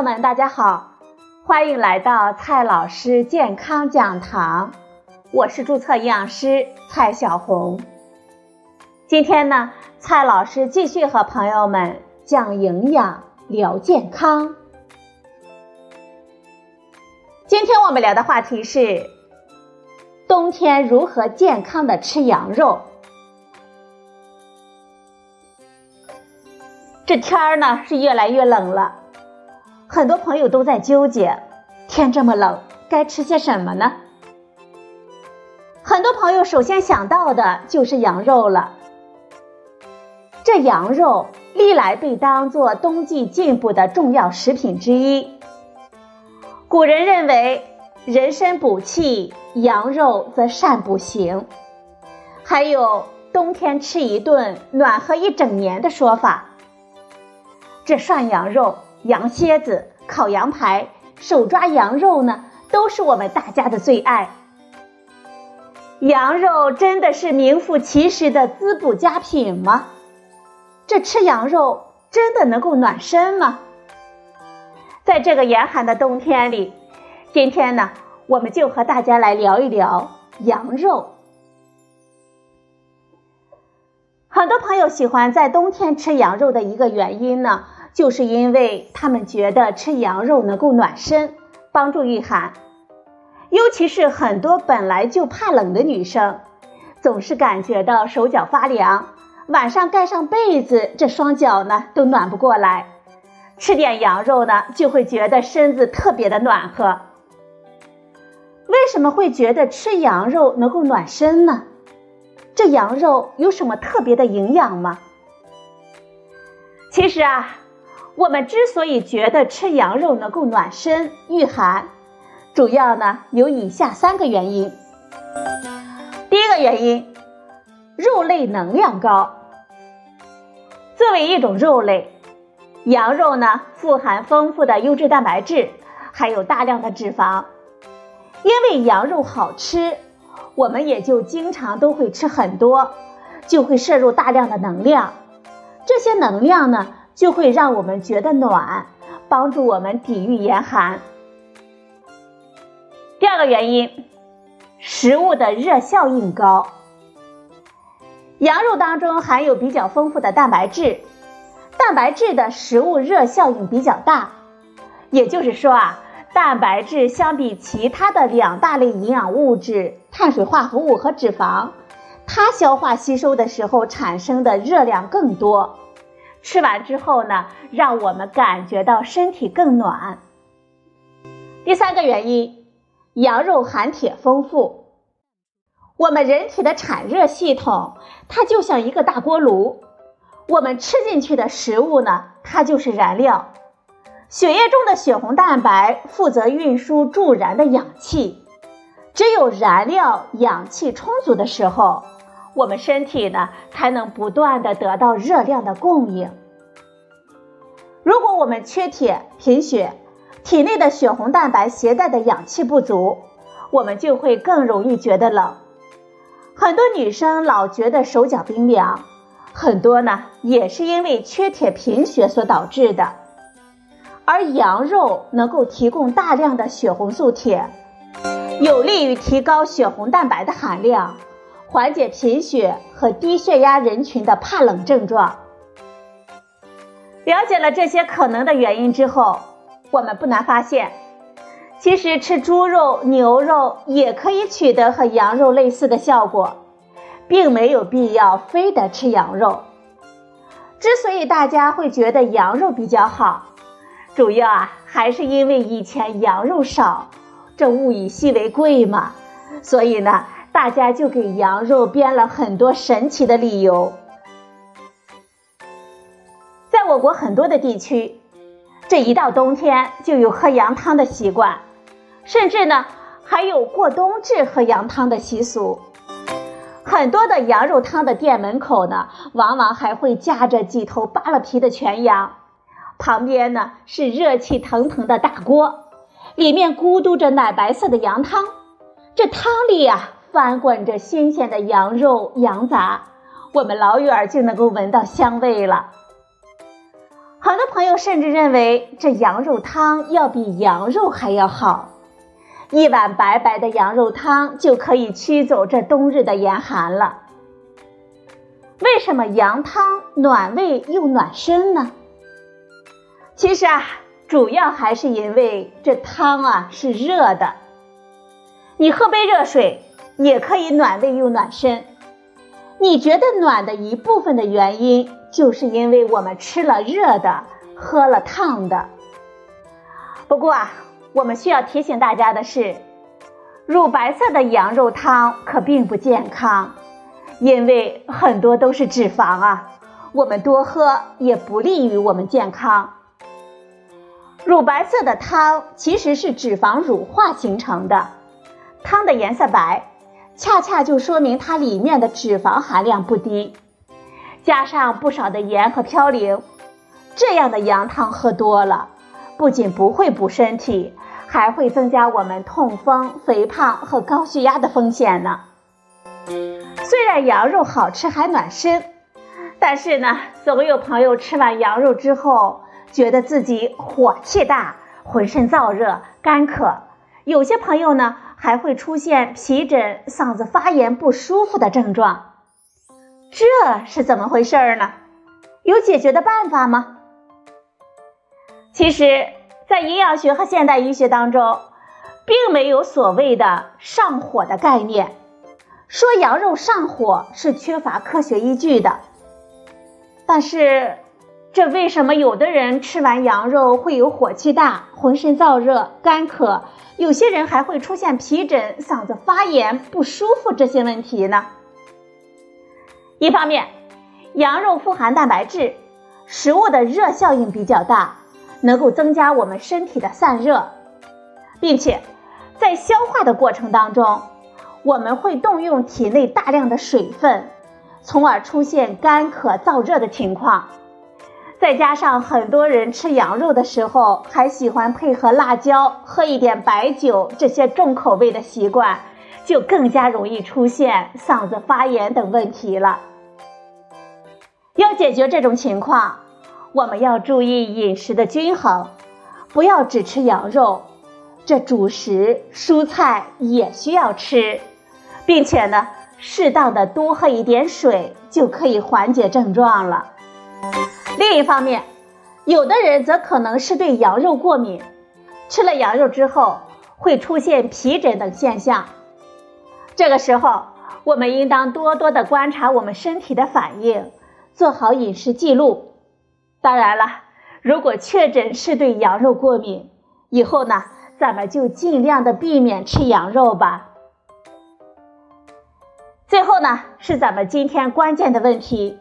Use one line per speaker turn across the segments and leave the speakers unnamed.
朋友们，大家好，欢迎来到蔡老师健康讲堂，我是注册营养师蔡小红。今天呢，蔡老师继续和朋友们讲营养、聊健康。今天我们聊的话题是冬天如何健康的吃羊肉。这天儿呢是越来越冷了。很多朋友都在纠结，天这么冷，该吃些什么呢？很多朋友首先想到的就是羊肉了。这羊肉历来被当作冬季进补的重要食品之一。古人认为，人参补气，羊肉则善补形。还有冬天吃一顿，暖和一整年的说法。这涮羊肉。羊蝎子、烤羊排、手抓羊肉呢，都是我们大家的最爱。羊肉真的是名副其实的滋补佳品吗？这吃羊肉真的能够暖身吗？在这个严寒的冬天里，今天呢，我们就和大家来聊一聊羊肉。很多朋友喜欢在冬天吃羊肉的一个原因呢。就是因为他们觉得吃羊肉能够暖身，帮助御寒，尤其是很多本来就怕冷的女生，总是感觉到手脚发凉，晚上盖上被子，这双脚呢都暖不过来，吃点羊肉呢就会觉得身子特别的暖和。为什么会觉得吃羊肉能够暖身呢？这羊肉有什么特别的营养吗？其实啊。我们之所以觉得吃羊肉能够暖身御寒，主要呢有以下三个原因。第一个原因，肉类能量高。作为一种肉类，羊肉呢富含丰富的优质蛋白质，还有大量的脂肪。因为羊肉好吃，我们也就经常都会吃很多，就会摄入大量的能量。这些能量呢。就会让我们觉得暖，帮助我们抵御严寒。第二个原因，食物的热效应高。羊肉当中含有比较丰富的蛋白质，蛋白质的食物热效应比较大。也就是说啊，蛋白质相比其他的两大类营养物质——碳水化合物和脂肪，它消化吸收的时候产生的热量更多。吃完之后呢，让我们感觉到身体更暖。第三个原因，羊肉含铁丰富。我们人体的产热系统，它就像一个大锅炉，我们吃进去的食物呢，它就是燃料。血液中的血红蛋白负责运输助燃的氧气，只有燃料、氧气充足的时候。我们身体呢才能不断的得到热量的供应。如果我们缺铁、贫血，体内的血红蛋白携带的氧气不足，我们就会更容易觉得冷。很多女生老觉得手脚冰凉，很多呢也是因为缺铁、贫血所导致的。而羊肉能够提供大量的血红素铁，有利于提高血红蛋白的含量。缓解贫血和低血压人群的怕冷症状。了解了这些可能的原因之后，我们不难发现，其实吃猪肉、牛肉也可以取得和羊肉类似的效果，并没有必要非得吃羊肉。之所以大家会觉得羊肉比较好，主要啊还是因为以前羊肉少，这物以稀为贵嘛，所以呢。大家就给羊肉编了很多神奇的理由。在我国很多的地区，这一到冬天就有喝羊汤的习惯，甚至呢还有过冬至喝羊汤的习俗。很多的羊肉汤的店门口呢，往往还会架着几头扒了皮的全羊，旁边呢是热气腾腾的大锅，里面咕嘟着奶白色的羊汤，这汤里呀。翻滚着新鲜的羊肉、羊杂，我们老远就能够闻到香味了。很多朋友甚至认为这羊肉汤要比羊肉还要好，一碗白白的羊肉汤就可以驱走这冬日的严寒了。为什么羊汤暖胃又暖身呢？其实啊，主要还是因为这汤啊是热的。你喝杯热水也可以暖胃又暖身。你觉得暖的一部分的原因，就是因为我们吃了热的，喝了烫的。不过啊，我们需要提醒大家的是，乳白色的羊肉汤可并不健康，因为很多都是脂肪啊，我们多喝也不利于我们健康。乳白色的汤其实是脂肪乳化形成的，汤的颜色白，恰恰就说明它里面的脂肪含量不低，加上不少的盐和嘌呤，这样的羊汤喝多了，不仅不会补身体，还会增加我们痛风、肥胖和高血压的风险呢。虽然羊肉好吃还暖身，但是呢，总有朋友吃完羊肉之后。觉得自己火气大，浑身燥热、干渴，有些朋友呢还会出现皮疹、嗓子发炎不舒服的症状，这是怎么回事儿呢？有解决的办法吗？其实，在营养学和现代医学当中，并没有所谓的上火的概念，说羊肉上火是缺乏科学依据的，但是。这为什么有的人吃完羊肉会有火气大、浑身燥热、干渴，有些人还会出现皮疹、嗓子发炎不舒服这些问题呢？一方面，羊肉富含蛋白质，食物的热效应比较大，能够增加我们身体的散热，并且在消化的过程当中，我们会动用体内大量的水分，从而出现干渴燥热的情况。再加上很多人吃羊肉的时候还喜欢配合辣椒、喝一点白酒这些重口味的习惯，就更加容易出现嗓子发炎等问题了。要解决这种情况，我们要注意饮食的均衡，不要只吃羊肉，这主食、蔬菜也需要吃，并且呢，适当的多喝一点水就可以缓解症状了。另一方面，有的人则可能是对羊肉过敏，吃了羊肉之后会出现皮疹等现象。这个时候，我们应当多多的观察我们身体的反应，做好饮食记录。当然了，如果确诊是对羊肉过敏，以后呢，咱们就尽量的避免吃羊肉吧。最后呢，是咱们今天关键的问题。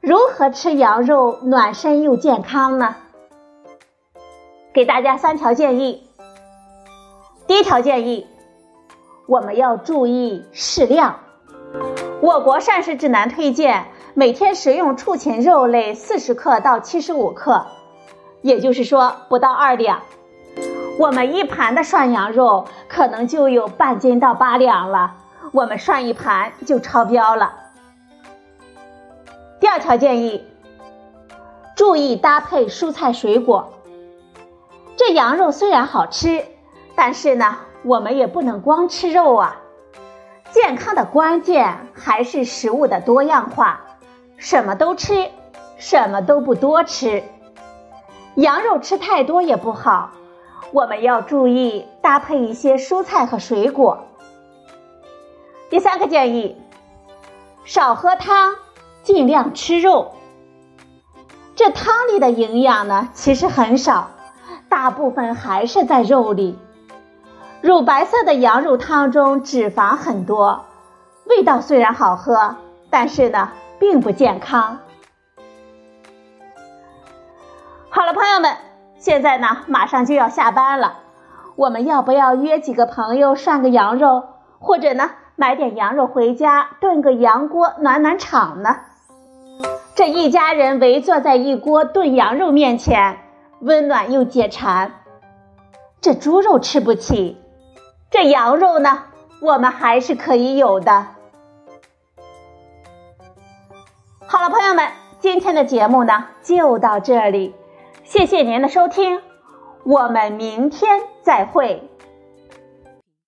如何吃羊肉暖身又健康呢？给大家三条建议。第一条建议，我们要注意适量。我国膳食指南推荐每天食用畜禽肉类四十克到七十五克，也就是说不到二两。我们一盘的涮羊肉可能就有半斤到八两了，我们涮一盘就超标了。第二条建议，注意搭配蔬菜水果。这羊肉虽然好吃，但是呢，我们也不能光吃肉啊。健康的关键还是食物的多样化，什么都吃，什么都不多吃。羊肉吃太多也不好，我们要注意搭配一些蔬菜和水果。第三个建议，少喝汤。尽量吃肉，这汤里的营养呢，其实很少，大部分还是在肉里。乳白色的羊肉汤中脂肪很多，味道虽然好喝，但是呢，并不健康。好了，朋友们，现在呢，马上就要下班了，我们要不要约几个朋友涮个羊肉，或者呢，买点羊肉回家炖个羊锅暖暖场呢？这一家人围坐在一锅炖羊肉面前，温暖又解馋。这猪肉吃不起，这羊肉呢，我们还是可以有的。好了，朋友们，今天的节目呢就到这里，谢谢您的收听，我们明天再会。